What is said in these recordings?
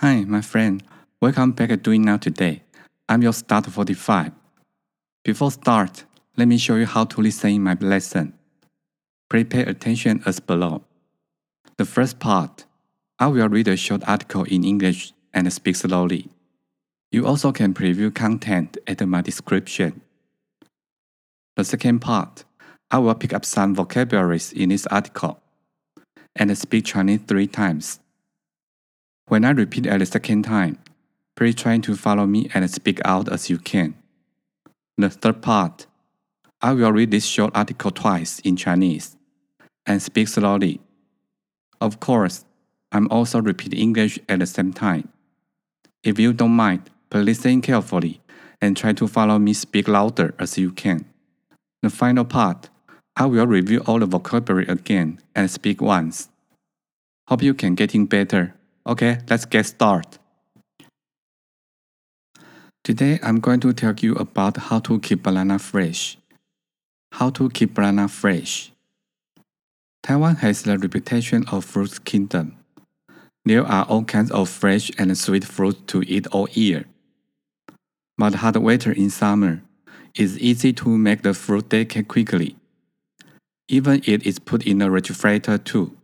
Hi, my friend. Welcome back to Doing Now Today. I'm your start 45. Before start, let me show you how to listen in my lesson. Please pay attention as below. The first part, I will read a short article in English and speak slowly. You also can preview content at my description. The second part, I will pick up some vocabularies in this article and speak Chinese three times. When I repeat at the second time, please try to follow me and speak out as you can. The third part, I will read this short article twice in Chinese and speak slowly. Of course, I'm also repeating English at the same time. If you don't mind, please listen carefully and try to follow me speak louder as you can. The final part, I will review all the vocabulary again and speak once. Hope you can getting better. Okay, let's get started. Today I'm going to tell you about how to keep banana fresh. How to keep banana fresh. Taiwan has the reputation of fruit kingdom. There are all kinds of fresh and sweet fruit to eat all year. But hot weather in summer, it's easy to make the fruit decay quickly. Even it is put in a refrigerator too.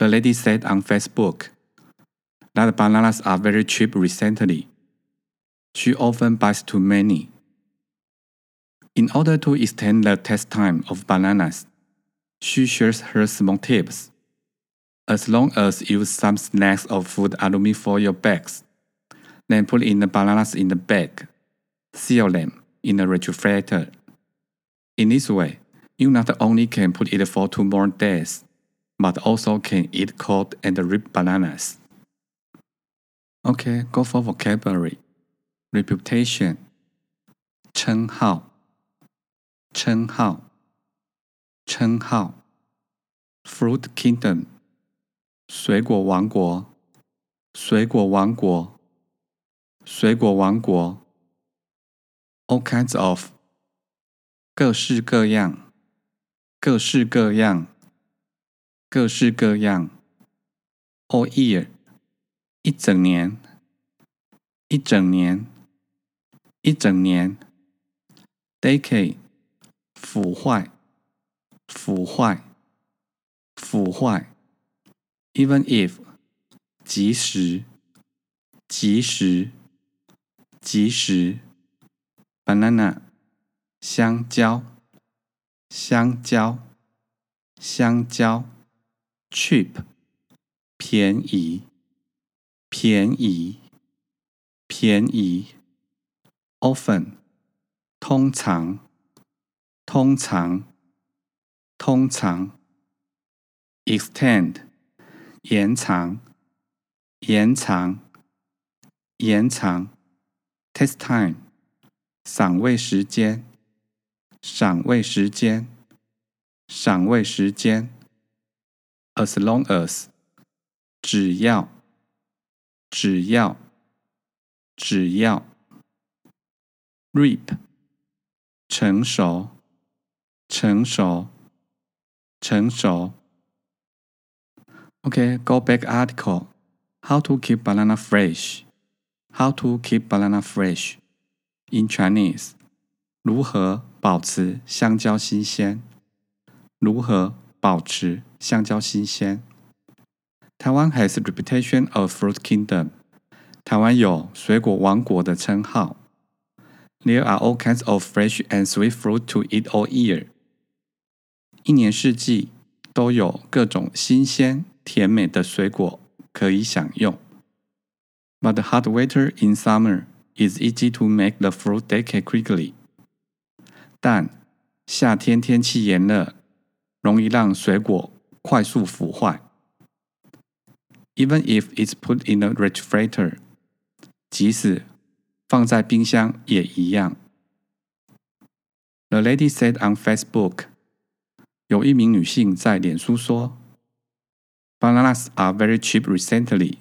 The lady said on Facebook that bananas are very cheap recently. She often buys too many. In order to extend the test time of bananas, she shares her small tips. As long as use some snacks or food aluminum foil bags, then put in the bananas in the bag, seal them in the refrigerator. In this way, you not only can put it for two more days, but also can eat cold and ripe bananas. Okay, go for vocabulary. Reputation 称号称号称号 Fruit Kingdom 水果王国水果王国水果王国 All kinds of 各式各样各式各样 各式各样，all year，一整年，一整年，一整年，decade，腐坏，腐坏，腐坏，even if，即使，即使，即使，banana，香蕉，香蕉，香蕉。Cheap 便宜便宜便宜。often 通常通常通常。extend 延长延长延长。test time 赏味时间赏味时间赏味时间。as long as 只要只要只要 reap 成熟成熟成熟 Okay, go back article. How to keep banana fresh? How to keep banana fresh? In Chinese. 如何保持香蕉新鲜？如何保持 香蕉新鲜。台湾 has a reputation of fruit kingdom。台湾有水果王国的称号。There are all kinds of fresh and sweet fruit to eat all year。一年四季都有各种新鲜甜美的水果可以享用。But the hot weather in summer is easy to make the fruit decay quickly。但夏天天气炎热。容易让水果 快速腐坏。Even if it's put in a refrigerator，即使放在冰箱也一样。The lady said on Facebook，有一名女性在脸书说，Bananas are very cheap recently.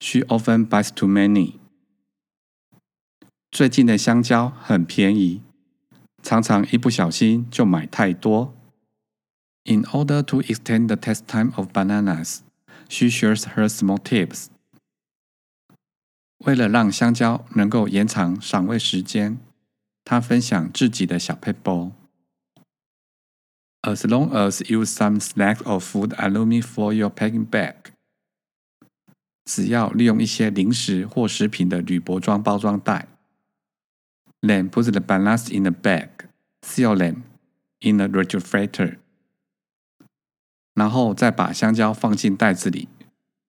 She often buys too many. 最近的香蕉很便宜，常常一不小心就买太多。In order to extend the test time of bananas, she shares her small tips. 为了让香蕉能够延长赏味时间，她分享自己的小 paper。As long as you some snacks or food aluminum foil your packing bag，只要利用一些零食或食品的铝箔装包装袋。Then put the bananas in the bag, seal them in the refrigerator. 然后再把香蕉放进袋子里，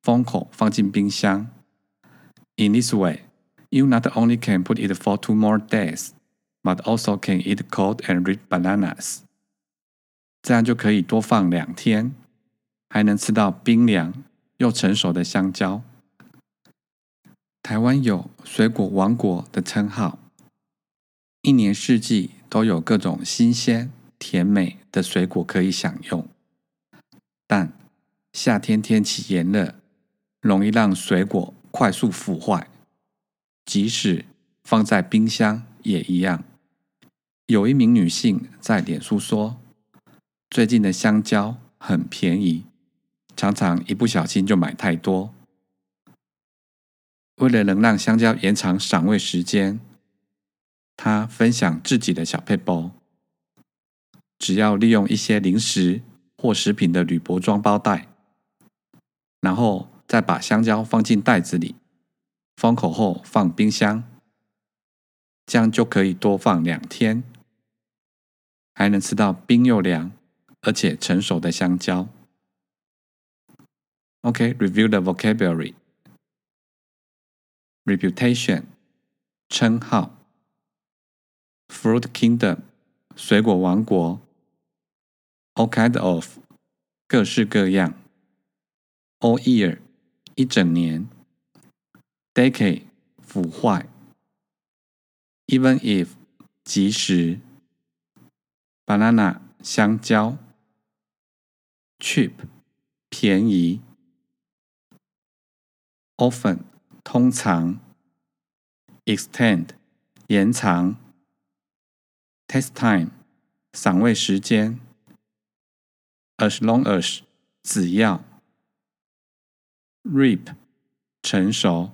封口放进冰箱。In this way, you not only can put it for two more days, but also can eat cold and ripe bananas. 这样就可以多放两天，还能吃到冰凉又成熟的香蕉。台湾有“水果王国”的称号，一年四季都有各种新鲜、甜美的水果可以享用。但夏天天气炎热，容易让水果。快速腐坏，即使放在冰箱也一样。有一名女性在脸书说：“最近的香蕉很便宜，常常一不小心就买太多。”为了能让香蕉延长赏味时间，她分享自己的小配包：只要利用一些零食或食品的铝箔装包袋，然后。再把香蕉放进袋子里，封口后放冰箱，这样就可以多放两天，还能吃到冰又凉而且成熟的香蕉。OK，review the vocabulary。Reputation，称号。Fruit Kingdom，水果王国。All kind of，各式各样。All year。一整年，decade 腐坏，even if 即使，banana 香蕉，cheap 便宜，often 通常，extend 延长，test time 赏味时间 ，as long as 只要。Reap，成熟。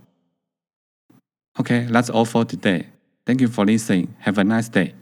Okay, that's all for today. Thank you for listening. Have a nice day.